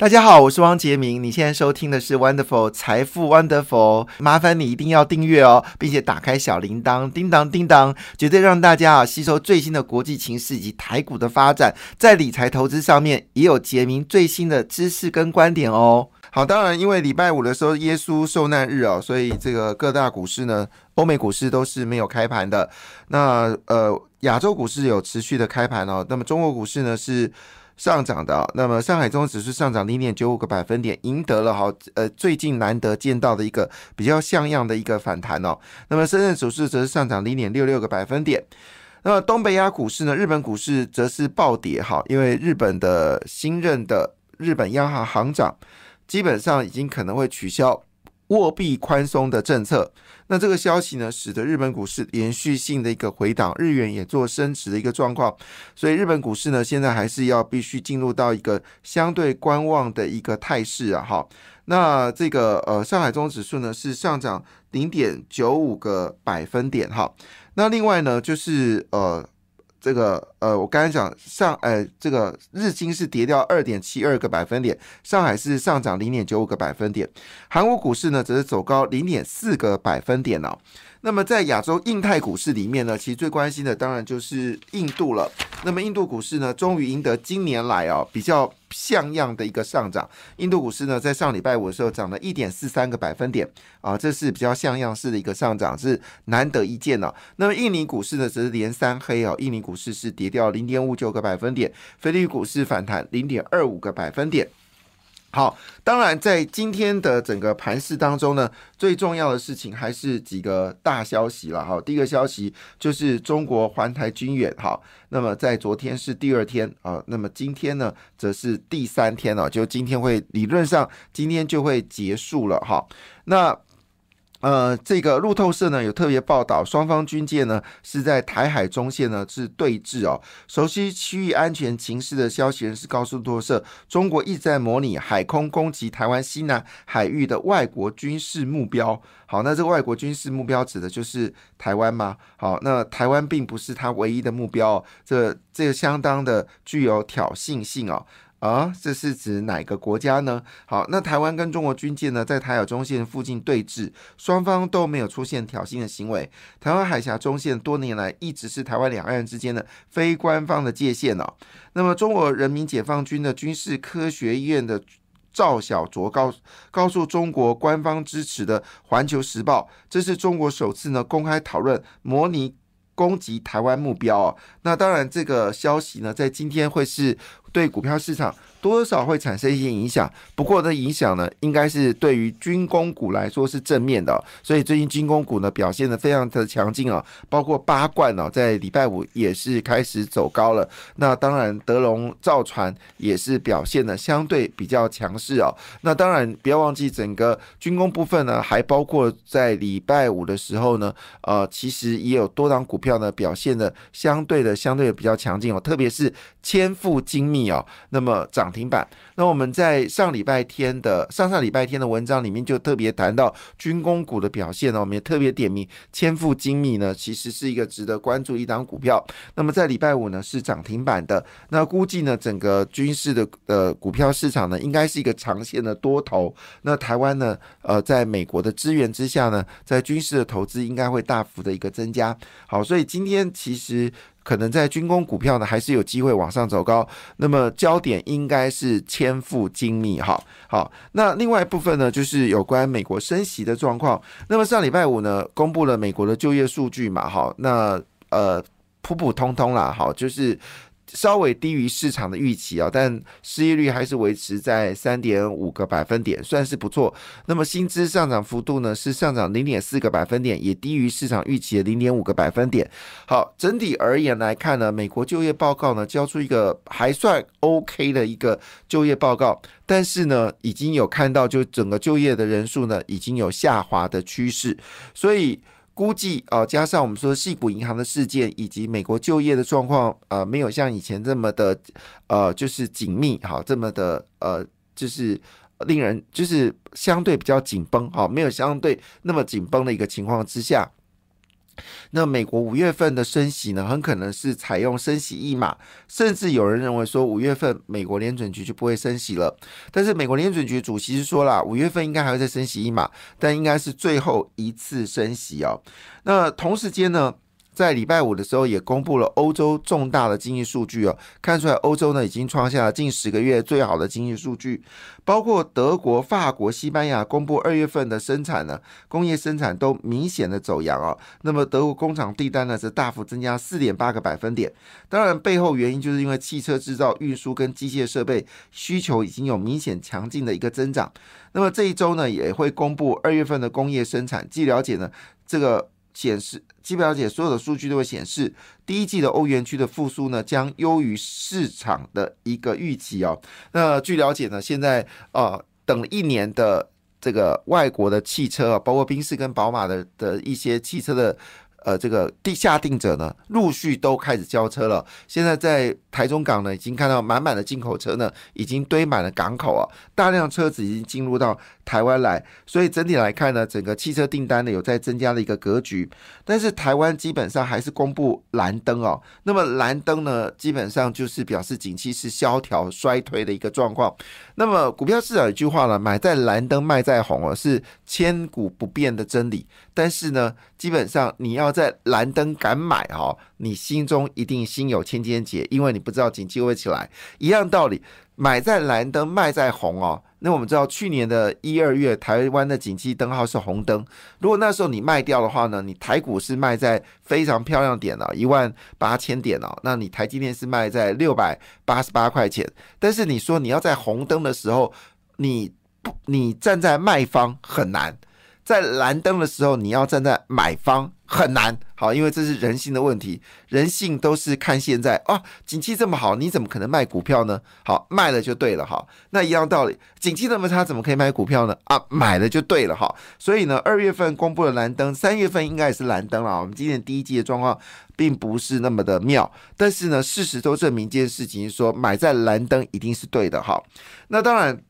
大家好，我是汪杰明。你现在收听的是 Wonderful 财富 Wonderful，麻烦你一定要订阅哦，并且打开小铃铛，叮当叮当，绝对让大家啊吸收最新的国际情势以及台股的发展，在理财投资上面也有杰明最新的知识跟观点哦。好，当然因为礼拜五的时候耶稣受难日哦，所以这个各大股市呢，欧美股市都是没有开盘的。那呃，亚洲股市有持续的开盘哦，那么中国股市呢是。上涨的，那么上海综合指数上涨零点九五个百分点，赢得了好呃最近难得见到的一个比较像样的一个反弹哦。那么深圳指数则是上涨零点六六个百分点。那么东北亚股市呢？日本股市则是暴跌哈，因为日本的新任的日本央行行长基本上已经可能会取消货币宽松的政策。那这个消息呢，使得日本股市连续性的一个回档，日元也做升值的一个状况，所以日本股市呢，现在还是要必须进入到一个相对观望的一个态势啊，哈。那这个呃，上海综指数呢是上涨零点九五个百分点哈。那另外呢，就是呃。这个呃，我刚才讲上，呃，这个日经是跌掉二点七二个百分点，上海是上涨零点九五个百分点，韩国股市呢则是走高零点四个百分点哦。那么在亚洲印太股市里面呢，其实最关心的当然就是印度了。那么印度股市呢，终于赢得今年来哦比较像样的一个上涨。印度股市呢，在上礼拜五的时候涨了一点四三个百分点啊，这是比较像样式的一个上涨，是难得一见哦。那么印尼股市呢，则是连三黑哦，印尼股市是跌掉零点五九个百分点，菲律宾股市反弹零点二五个百分点。好，当然，在今天的整个盘市当中呢，最重要的事情还是几个大消息了哈。第一个消息就是中国环台军演，哈，那么在昨天是第二天啊，那么今天呢，则是第三天了，就今天会理论上今天就会结束了哈。那呃，这个路透社呢有特别报道，双方军舰呢是在台海中线呢是对峙哦。熟悉区域安全情势的消息人士告诉路透社，中国一直在模拟海空攻击台湾西南海域的外国军事目标。好，那这个外国军事目标指的就是台湾吗？好，那台湾并不是它唯一的目标，这这个相当的具有挑衅性哦。啊，这是指哪个国家呢？好，那台湾跟中国军舰呢，在台海中线附近对峙，双方都没有出现挑衅的行为。台湾海峡中线多年来一直是台湾两岸之间的非官方的界限哦。那么，中国人民解放军的军事科学院的赵小卓告告诉中国官方支持的《环球时报》，这是中国首次呢公开讨论模拟攻击台湾目标哦。那当然，这个消息呢，在今天会是。对股票市场。多少会产生一些影响，不过的影响呢，应该是对于军工股来说是正面的，所以最近军工股呢表现的非常的强劲啊，包括八冠哦，在礼拜五也是开始走高了。那当然，德龙造船也是表现的相对比较强势哦。那当然，不要忘记整个军工部分呢，还包括在礼拜五的时候呢，呃，其实也有多档股票呢表现的相对的相对的比较强劲哦，特别是千富精密哦，那么涨。停板。那我们在上礼拜天的上上礼拜天的文章里面就特别谈到军工股的表现呢，我们也特别点名千富精密呢，其实是一个值得关注一档股票。那么在礼拜五呢是涨停板的，那估计呢整个军事的呃股票市场呢应该是一个长线的多头。那台湾呢呃在美国的支援之下呢，在军事的投资应该会大幅的一个增加。好，所以今天其实。可能在军工股票呢，还是有机会往上走高。那么焦点应该是千富精密，哈，好。那另外一部分呢，就是有关美国升息的状况。那么上礼拜五呢，公布了美国的就业数据嘛，哈，那呃普普通通啦，好，就是。稍微低于市场的预期啊，但失业率还是维持在三点五个百分点，算是不错。那么薪资上涨幅度呢是上涨零点四个百分点，也低于市场预期的零点五个百分点。好，整体而言来看呢，美国就业报告呢交出一个还算 OK 的一个就业报告，但是呢已经有看到就整个就业的人数呢已经有下滑的趋势，所以。估计啊，加上我们说细股银行的事件，以及美国就业的状况，呃，没有像以前这么的，呃，就是紧密，好，这么的，呃，就是令人就是相对比较紧绷，好，没有相对那么紧绷的一个情况之下，那美国五月份的升息呢，很可能是采用升息一码，甚至有人认为说五月份美国联准局就不会升息了。但是美国联准局主席是说了，五月份应该还会再升息一码，但应该是最后一次升息哦。那同时间呢？在礼拜五的时候，也公布了欧洲重大的经济数据哦，看出来欧洲呢已经创下了近十个月最好的经济数据，包括德国、法国、西班牙公布二月份的生产呢，工业生产都明显的走阳哦。那么德国工厂订单呢则大幅增加四点八个百分点，当然背后原因就是因为汽车制造、运输跟机械设备需求已经有明显强劲的一个增长。那么这一周呢也会公布二月份的工业生产，据了解呢这个。显示，基本了解所有的数据都会显示，第一季的欧元区的复苏呢，将优于市场的一个预期哦。那据了解呢，现在啊，等了一年的这个外国的汽车啊，包括宾士跟宝马的的一些汽车的。呃，这个地下定者呢，陆续都开始交车了。现在在台中港呢，已经看到满满的进口车呢，已经堆满了港口啊，大量车子已经进入到台湾来。所以整体来看呢，整个汽车订单呢有在增加的一个格局。但是台湾基本上还是公布蓝灯哦。那么蓝灯呢，基本上就是表示景气是萧条衰退的一个状况。那么股票市场有一句话呢，买在蓝灯，卖在红哦，是千古不变的真理。但是呢，基本上你要在蓝灯敢买哈，你心中一定心有千千结，因为你不知道景气会起来。一样道理，买在蓝灯，卖在红哦。那我们知道，去年的一二月，台湾的景气灯号是红灯。如果那时候你卖掉的话呢，你台股是卖在非常漂亮点了，一万八千点哦。那你台积电是卖在六百八十八块钱。但是你说你要在红灯的时候，你不，你站在卖方很难。在蓝灯的时候，你要站在买方很难，好，因为这是人性的问题，人性都是看现在啊，景气这么好，你怎么可能卖股票呢？好，卖了就对了，哈，那一样道理，景气那么差，怎么可以买股票呢？啊，买了就对了，哈，所以呢，二月份公布了蓝灯，三月份应该也是蓝灯了。我们今年第一季的状况并不是那么的妙，但是呢，事实都证明一件事情，说买在蓝灯一定是对的，哈，那当然。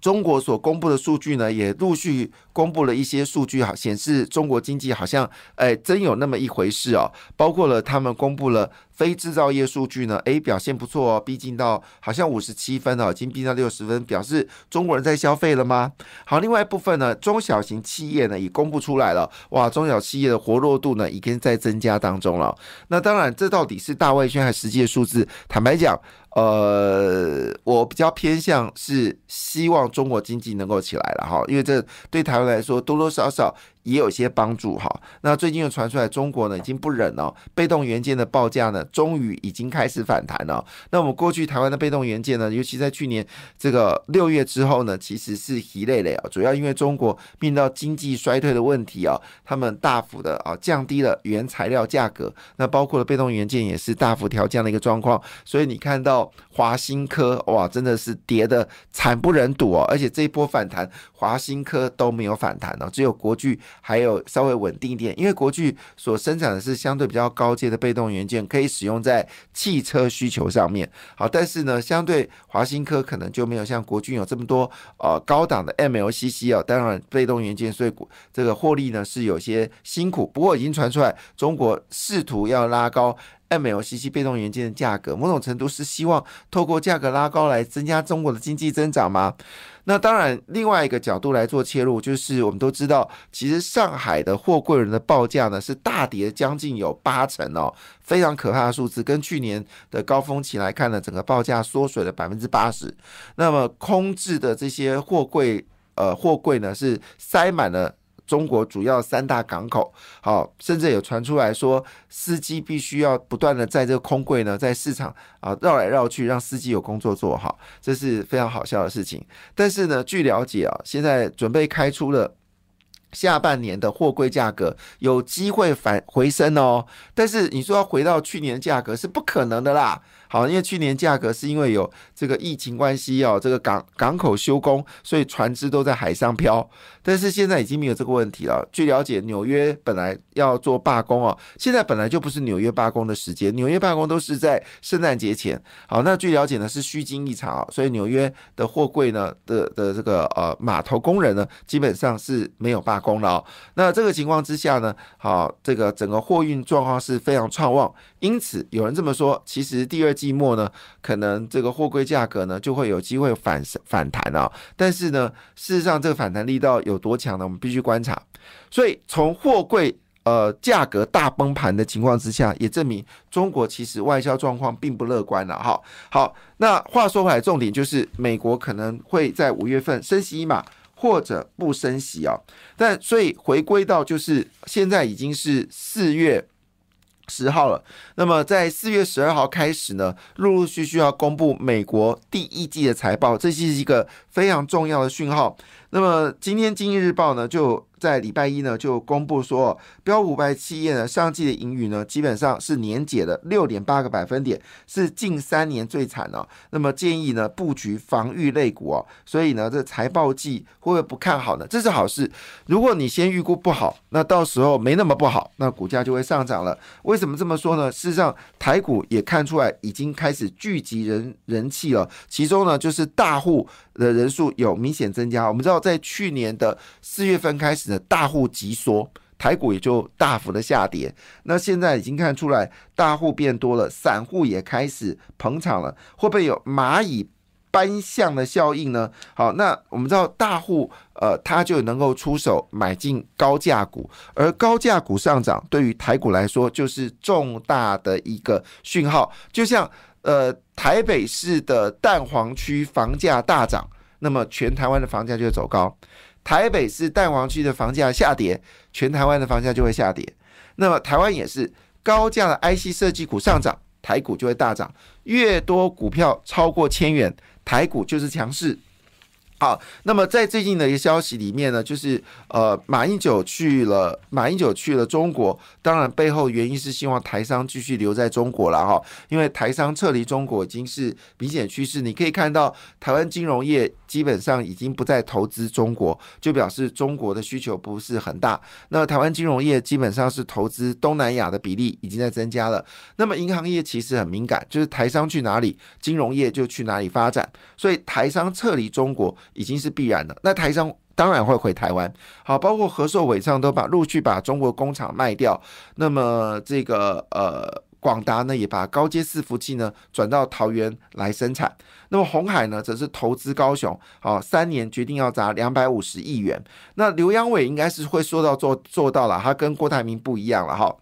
中国所公布的数据呢，也陆续公布了一些数据，哈，显示中国经济好像，哎，真有那么一回事哦。包括了他们公布了非制造业数据呢，哎，表现不错哦，逼近到好像五十七分哦，已经逼近到六十分，表示中国人在消费了吗？好，另外一部分呢，中小型企业呢也公布出来了，哇，中小企业的活络度呢已经在增加当中了。那当然，这到底是大外宣还是实际的数字？坦白讲。呃，我比较偏向是希望中国经济能够起来了哈，因为这对台湾来说多多少少。也有些帮助哈。那最近又传出来，中国呢已经不忍了，被动元件的报价呢，终于已经开始反弹了。那我们过去台湾的被动元件呢，尤其在去年这个六月之后呢，其实是疲累累啊，主要因为中国面到经济衰退的问题啊，他们大幅的啊降低了原材料价格，那包括了被动元件也是大幅调降的一个状况。所以你看到华新科哇，真的是跌的惨不忍睹哦，而且这一波反弹，华新科都没有反弹哦，只有国巨。还有稍微稳定一点，因为国巨所生产的是相对比较高阶的被动元件，可以使用在汽车需求上面。好，但是呢，相对华新科可能就没有像国巨有这么多呃高档的 MLCC 哦，当然被动元件，所以这个获利呢是有些辛苦。不过已经传出来，中国试图要拉高。MLCC 被动元件的价格，某种程度是希望透过价格拉高来增加中国的经济增长吗？那当然，另外一个角度来做切入，就是我们都知道，其实上海的货柜人的报价呢是大跌将近有八成哦，非常可怕的数字。跟去年的高峰期来看呢，整个报价缩水了百分之八十。那么空置的这些货柜，呃，货柜呢是塞满了。中国主要三大港口，好，甚至有传出来说，司机必须要不断的在这个空柜呢，在市场啊绕来绕去，让司机有工作做好，这是非常好笑的事情。但是呢，据了解啊，现在准备开出了下半年的货柜价格有机会反回升哦。但是你说要回到去年价格是不可能的啦。好，因为去年价格是因为有这个疫情关系哦，这个港港口休工，所以船只都在海上漂。但是现在已经没有这个问题了。据了解，纽约本来要做罢工哦，现在本来就不是纽约罢工的时间，纽约罢工都是在圣诞节前。好，那据了解呢是虚惊一场啊，所以纽约的货柜呢的的这个呃码头工人呢基本上是没有罢工了哦。那这个情况之下呢，好，这个整个货运状况是非常畅旺。因此有人这么说，其实第二季季末呢，可能这个货柜价格呢就会有机会反反弹啊。但是呢，事实上这个反弹力道有多强呢？我们必须观察。所以从货柜呃价格大崩盘的情况之下，也证明中国其实外销状况并不乐观了。哈，好，那话说回来，重点就是美国可能会在五月份升息一码，或者不升息啊。但所以回归到就是现在已经是四月。十号了，那么在四月十二号开始呢，陆陆续续要公布美国第一季的财报，这是一个非常重要的讯号。那么今天《经济日报》呢就。在礼拜一呢，就公布说，标五百企业呢上季的盈余呢，基本上是年减的六点八个百分点，是近三年最惨哦。那么建议呢布局防御类股哦。所以呢，这财报季会不会不看好呢？这是好事。如果你先预估不好，那到时候没那么不好，那股价就会上涨了。为什么这么说呢？事实上，台股也看出来已经开始聚集人人气了，其中呢就是大户的人数有明显增加。我们知道，在去年的四月份开始。大户急缩，台股也就大幅的下跌。那现在已经看出来，大户变多了，散户也开始捧场了。会不会有蚂蚁搬象的效应呢？好，那我们知道大户呃，他就能够出手买进高价股，而高价股上涨，对于台股来说就是重大的一个讯号。就像呃，台北市的蛋黄区房价大涨，那么全台湾的房价就会走高。台北市蛋黄区的房价下跌，全台湾的房价就会下跌。那么台湾也是高价的 IC 设计股上涨，台股就会大涨。越多股票超过千元，台股就是强势。好，那么在最近的一个消息里面呢，就是呃，马英九去了，马英九去了中国，当然背后原因是希望台商继续留在中国了哈，因为台商撤离中国已经是明显趋势。你可以看到，台湾金融业基本上已经不再投资中国，就表示中国的需求不是很大。那台湾金融业基本上是投资东南亚的比例已经在增加了。那么银行业其实很敏感，就是台商去哪里，金融业就去哪里发展，所以台商撤离中国。已经是必然的。那台商当然会回台湾，好，包括和硕伟创都把陆续把中国工厂卖掉。那么这个呃广达呢，也把高阶伺服器呢转到桃园来生产。那么红海呢，则是投资高雄，好，三年决定要砸两百五十亿元。那刘阳伟应该是会说到做做到了，他跟郭台铭不一样了哈。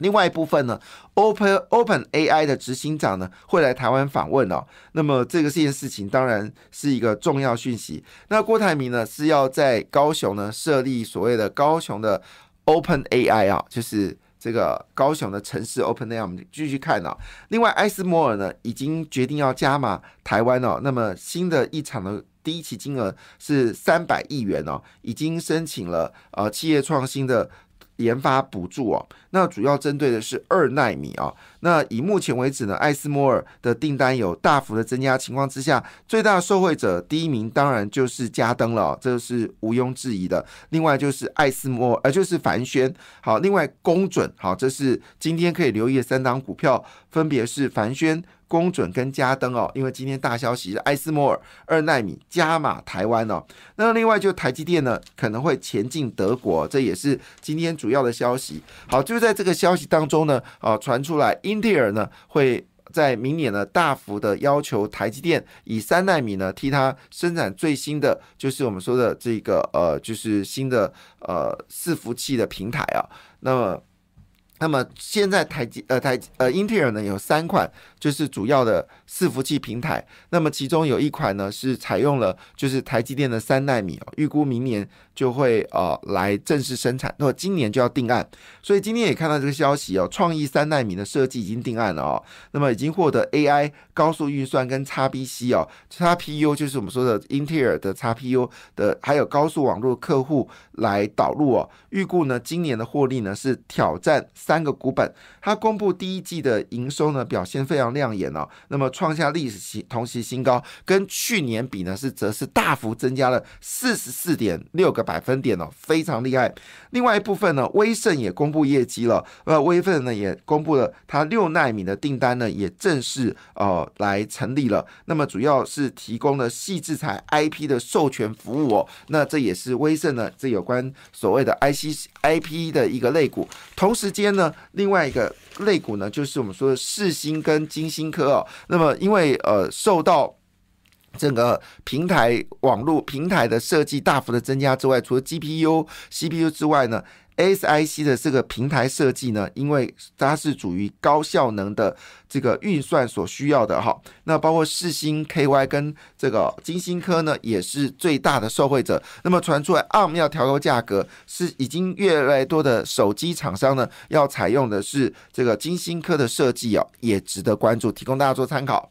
另外一部分呢，Open Open AI 的执行长呢会来台湾访问哦。那么这个这件事情当然是一个重要讯息。那郭台铭呢是要在高雄呢设立所谓的高雄的 Open AI 啊，就是这个高雄的城市 Open AI。我们继续看哦。另外，艾斯摩尔呢已经决定要加码台湾哦。那么新的一场的第一期金额是三百亿元哦，已经申请了呃企业创新的。研发补助哦，那主要针对的是二纳米啊。那以目前为止呢，艾斯摩尔的订单有大幅的增加情况之下，最大受惠者第一名当然就是嘉登了，这是毋庸置疑的。另外就是艾斯摩，呃，就是凡轩。好，另外公准，好，这是今天可以留意的三档股票，分别是凡轩。公准跟加登哦，因为今天大消息是艾斯摩尔二纳米加码台湾哦。那另外就台积电呢，可能会前进德国，这也是今天主要的消息。好，就在这个消息当中呢，啊，传出来英特尔呢会在明年呢大幅的要求台积电以三纳米呢替它生产最新的，就是我们说的这个呃，就是新的呃伺服器的平台啊。那么。那么现在台积呃台呃英特尔呢有三款就是主要的伺服器平台，那么其中有一款呢是采用了就是台积电的三纳米哦，预估明年就会呃来正式生产，那么今年就要定案，所以今天也看到这个消息哦，创意三纳米的设计已经定案了哦，那么已经获得 AI 高速运算跟 XBC 哦，XPU 就是我们说的英特尔的 XPU 的还有高速网络客户来导入哦，预估呢今年的获利呢是挑战。三个股本，它公布第一季的营收呢表现非常亮眼哦，那么创下历史新同期新高，跟去年比呢是则是大幅增加了四十四点六个百分点哦，非常厉害。另外一部分呢，威盛也公布业绩了，呃，威盛呢也公布了它六纳米的订单呢也正式呃来成立了，那么主要是提供了细制材 IP 的授权服务哦，那这也是威盛呢这有关所谓的 IC IP 的一个类股。同时间呢，另外一个类股呢就是我们说的世星跟金星科哦，那么因为呃受到整个平台网络平台的设计大幅的增加之外，除了 GPU、CPU 之外呢，ASIC 的这个平台设计呢，因为它是属于高效能的这个运算所需要的哈。那包括四星 KY 跟这个金星科呢，也是最大的受惠者。那么传出来 ARM 要调高价格，是已经越来越多的手机厂商呢要采用的是这个金星科的设计哦，也值得关注，提供大家做参考。